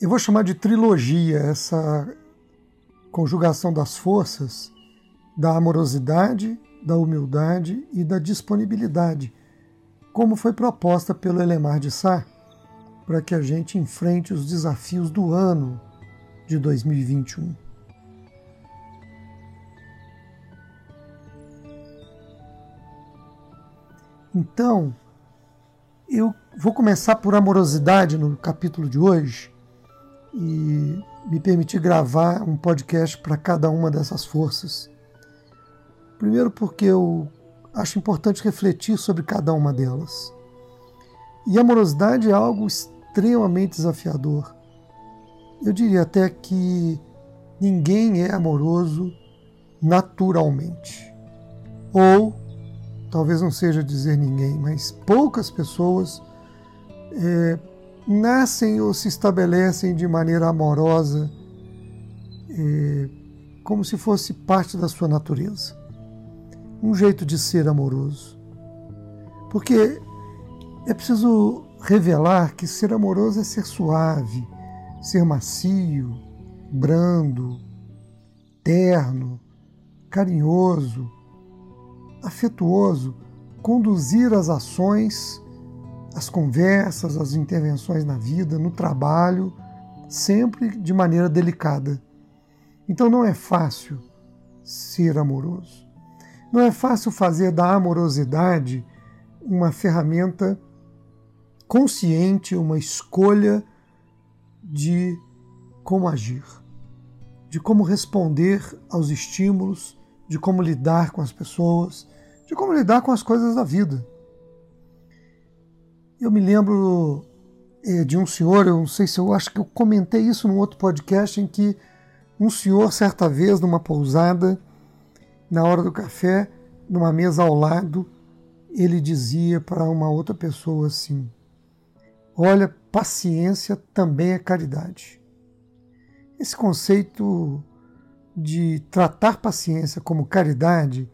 eu vou chamar de trilogia essa conjugação das forças da amorosidade, da humildade e da disponibilidade, como foi proposta pelo Elemar de Sá, para que a gente enfrente os desafios do ano de 2021. Então, eu vou começar por amorosidade no capítulo de hoje e me permitir gravar um podcast para cada uma dessas forças. Primeiro, porque eu acho importante refletir sobre cada uma delas. E a amorosidade é algo extremamente desafiador. Eu diria até que ninguém é amoroso naturalmente. Ou, talvez não seja dizer ninguém, mas poucas pessoas é, nascem ou se estabelecem de maneira amorosa, é, como se fosse parte da sua natureza. Um jeito de ser amoroso. Porque é preciso revelar que ser amoroso é ser suave, ser macio, brando, terno, carinhoso, afetuoso, conduzir as ações as conversas, as intervenções na vida, no trabalho, sempre de maneira delicada. Então não é fácil ser amoroso. Não é fácil fazer da amorosidade uma ferramenta consciente, uma escolha de como agir, de como responder aos estímulos, de como lidar com as pessoas, de como lidar com as coisas da vida. Eu me lembro é, de um senhor, eu não sei se eu acho que eu comentei isso num outro podcast, em que um senhor, certa vez, numa pousada, na hora do café, numa mesa ao lado, ele dizia para uma outra pessoa assim: Olha, paciência também é caridade. Esse conceito de tratar paciência como caridade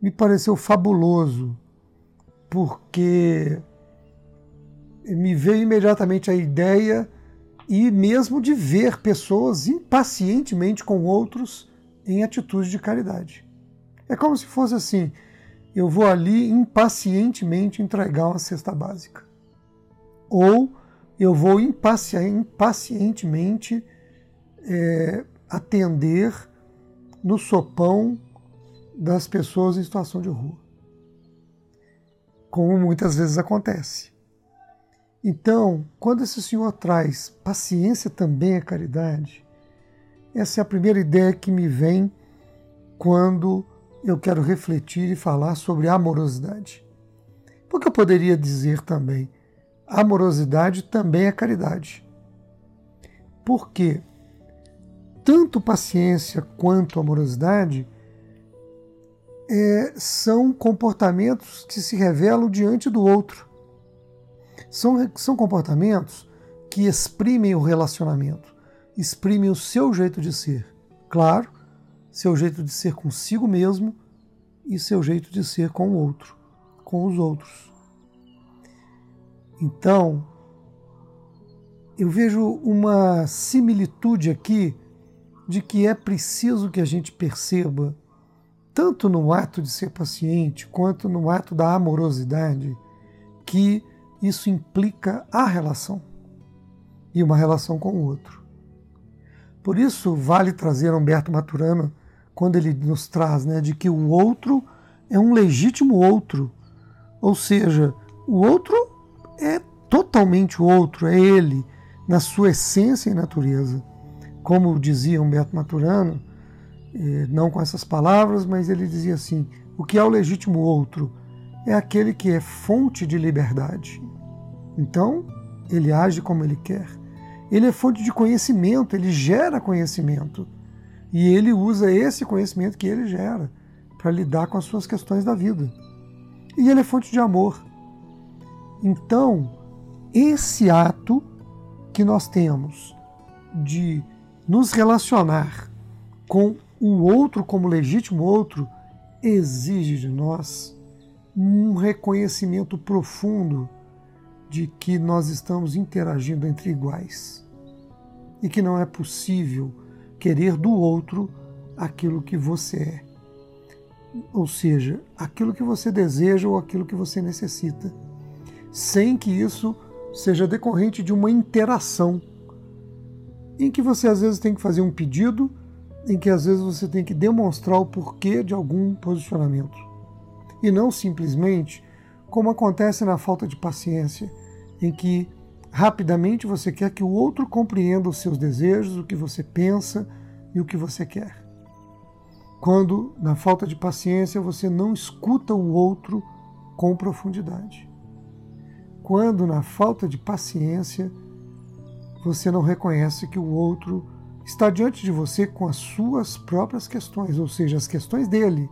me pareceu fabuloso, porque me veio imediatamente a ideia e mesmo de ver pessoas impacientemente com outros em atitude de caridade. É como se fosse assim: eu vou ali impacientemente entregar uma cesta básica. Ou eu vou impacientemente é, atender no sopão das pessoas em situação de rua. Como muitas vezes acontece. Então, quando esse Senhor traz paciência também é caridade, essa é a primeira ideia que me vem quando eu quero refletir e falar sobre amorosidade. Porque eu poderia dizer também, amorosidade também é caridade. Porque tanto paciência quanto amorosidade é, são comportamentos que se revelam diante do outro. São, são comportamentos que exprimem o relacionamento, exprimem o seu jeito de ser. Claro, seu jeito de ser consigo mesmo e seu jeito de ser com o outro, com os outros. Então, eu vejo uma similitude aqui de que é preciso que a gente perceba, tanto no ato de ser paciente quanto no ato da amorosidade, que isso implica a relação e uma relação com o outro. Por isso, vale trazer Humberto Maturana quando ele nos traz né, de que o outro é um legítimo outro, ou seja, o outro é totalmente o outro, é ele, na sua essência e natureza. Como dizia Humberto Maturano, eh, não com essas palavras, mas ele dizia assim: o que é o legítimo outro? É aquele que é fonte de liberdade. Então, ele age como ele quer. Ele é fonte de conhecimento, ele gera conhecimento. E ele usa esse conhecimento que ele gera para lidar com as suas questões da vida. E ele é fonte de amor. Então, esse ato que nós temos de nos relacionar com o outro como legítimo outro exige de nós um reconhecimento profundo de que nós estamos interagindo entre iguais e que não é possível querer do outro aquilo que você é. Ou seja, aquilo que você deseja ou aquilo que você necessita, sem que isso seja decorrente de uma interação em que você às vezes tem que fazer um pedido, em que às vezes você tem que demonstrar o porquê de algum posicionamento. E não simplesmente como acontece na falta de paciência, em que rapidamente você quer que o outro compreenda os seus desejos, o que você pensa e o que você quer. Quando, na falta de paciência, você não escuta o outro com profundidade. Quando, na falta de paciência, você não reconhece que o outro está diante de você com as suas próprias questões, ou seja, as questões dele,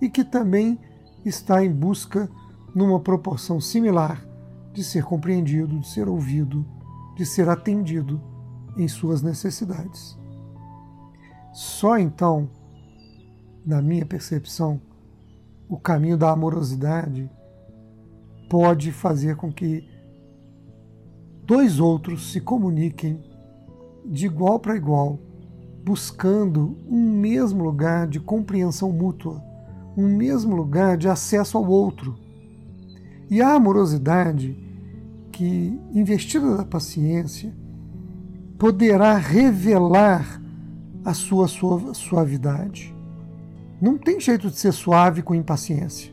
e que também está em busca, numa proporção similar, de ser compreendido, de ser ouvido, de ser atendido em suas necessidades. Só então, na minha percepção, o caminho da amorosidade pode fazer com que dois outros se comuniquem de igual para igual, buscando um mesmo lugar de compreensão mútua, um mesmo lugar de acesso ao outro. E a amorosidade, que investida da paciência, poderá revelar a sua suavidade. Não tem jeito de ser suave com impaciência.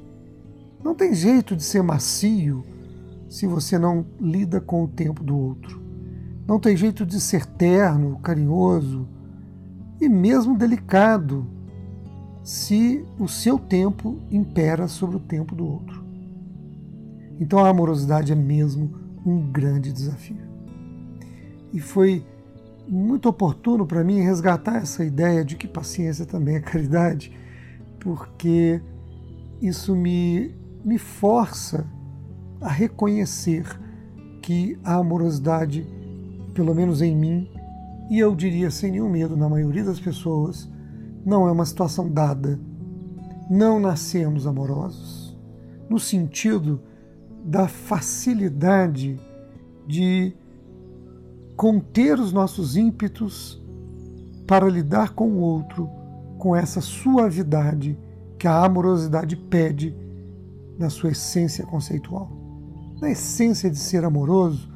Não tem jeito de ser macio se você não lida com o tempo do outro. Não tem jeito de ser terno, carinhoso e mesmo delicado se o seu tempo impera sobre o tempo do outro. Então a amorosidade é mesmo um grande desafio. E foi muito oportuno para mim resgatar essa ideia de que paciência também é caridade, porque isso me, me força a reconhecer que a amorosidade, pelo menos em mim, e eu diria sem nenhum medo na maioria das pessoas, não é uma situação dada. Não nascemos amorosos, no sentido da facilidade de conter os nossos ímpetos para lidar com o outro com essa suavidade que a amorosidade pede na sua essência conceitual na essência de ser amoroso,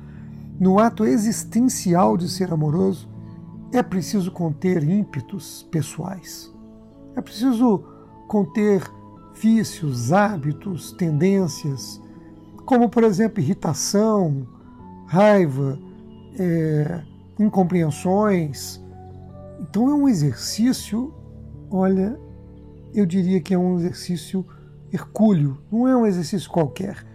no ato existencial de ser amoroso, é preciso conter ímpetos pessoais. É preciso conter vícios, hábitos, tendências, como, por exemplo, irritação, raiva, é, incompreensões. Então é um exercício, olha, eu diria que é um exercício hercúleo, não é um exercício qualquer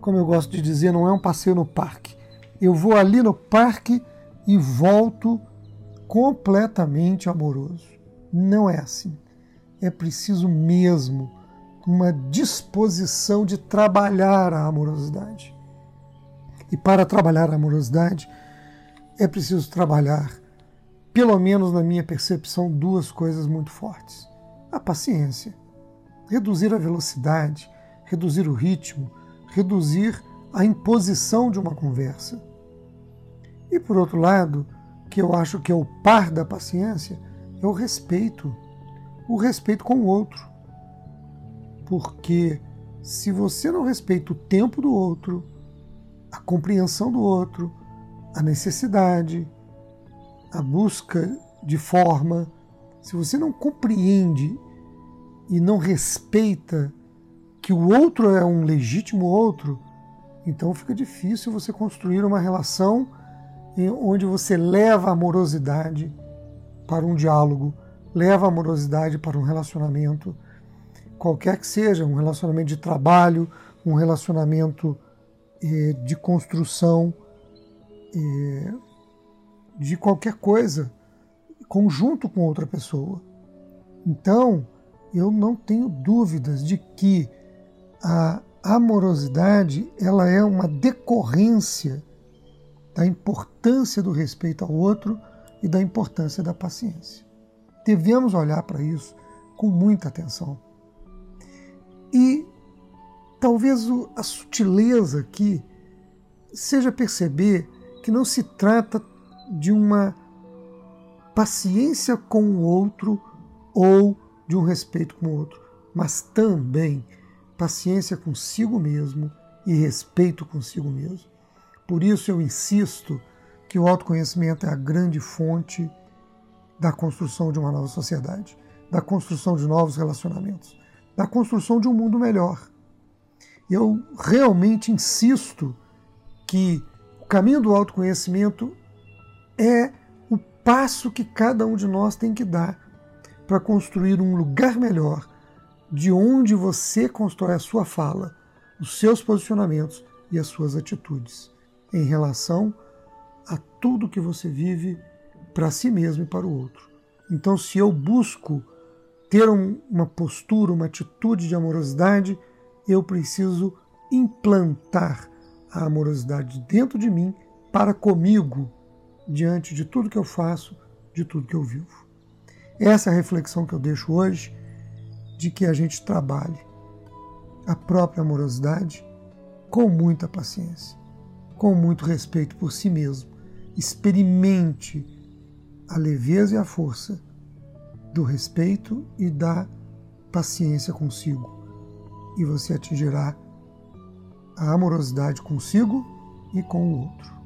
como eu gosto de dizer, não é um passeio no parque. Eu vou ali no parque e volto completamente amoroso. Não é assim. É preciso mesmo uma disposição de trabalhar a amorosidade. E para trabalhar a amorosidade, é preciso trabalhar, pelo menos na minha percepção, duas coisas muito fortes: a paciência, reduzir a velocidade, reduzir o ritmo, reduzir a imposição de uma conversa. E por outro lado, que eu acho que é o par da paciência, é o respeito. O respeito com o outro. Porque se você não respeita o tempo do outro, a compreensão do outro, a necessidade, a busca de forma, se você não compreende e não respeita que o outro é um legítimo outro, então fica difícil você construir uma relação onde você leva a amorosidade para um diálogo, leva a amorosidade para um relacionamento, qualquer que seja, um relacionamento de trabalho, um relacionamento eh, de construção, eh, de qualquer coisa conjunto com outra pessoa. Então, eu não tenho dúvidas de que a amorosidade ela é uma decorrência da importância do respeito ao outro e da importância da paciência. Devemos olhar para isso com muita atenção. E talvez a sutileza aqui seja perceber que não se trata de uma paciência com o outro ou de um respeito com o outro, mas também paciência consigo mesmo e respeito consigo mesmo. Por isso eu insisto que o autoconhecimento é a grande fonte da construção de uma nova sociedade, da construção de novos relacionamentos, da construção de um mundo melhor. Eu realmente insisto que o caminho do autoconhecimento é o passo que cada um de nós tem que dar para construir um lugar melhor, de onde você constrói a sua fala, os seus posicionamentos e as suas atitudes em relação a tudo que você vive para si mesmo e para o outro. Então, se eu busco ter uma postura, uma atitude de amorosidade, eu preciso implantar a amorosidade dentro de mim para comigo, diante de tudo que eu faço, de tudo que eu vivo. Essa é a reflexão que eu deixo hoje de que a gente trabalhe a própria amorosidade com muita paciência, com muito respeito por si mesmo. Experimente a leveza e a força do respeito e da paciência consigo, e você atingirá a amorosidade consigo e com o outro.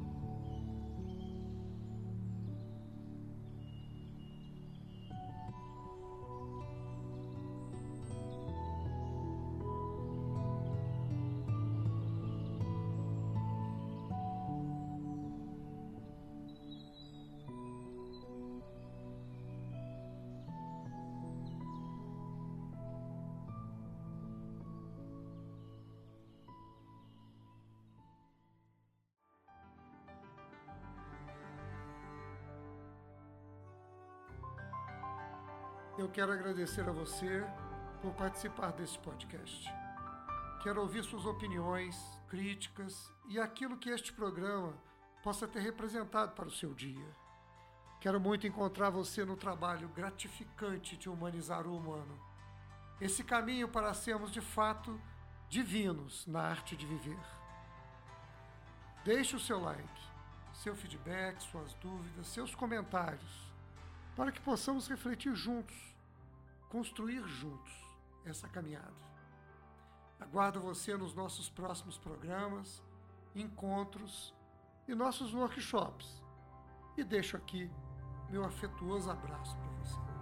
Eu quero agradecer a você por participar desse podcast. Quero ouvir suas opiniões, críticas e aquilo que este programa possa ter representado para o seu dia. Quero muito encontrar você no trabalho gratificante de humanizar o humano. Esse caminho para sermos de fato divinos na arte de viver. Deixe o seu like, seu feedback, suas dúvidas, seus comentários para que possamos refletir juntos, construir juntos essa caminhada. Aguardo você nos nossos próximos programas, encontros e nossos workshops. E deixo aqui meu afetuoso abraço para você.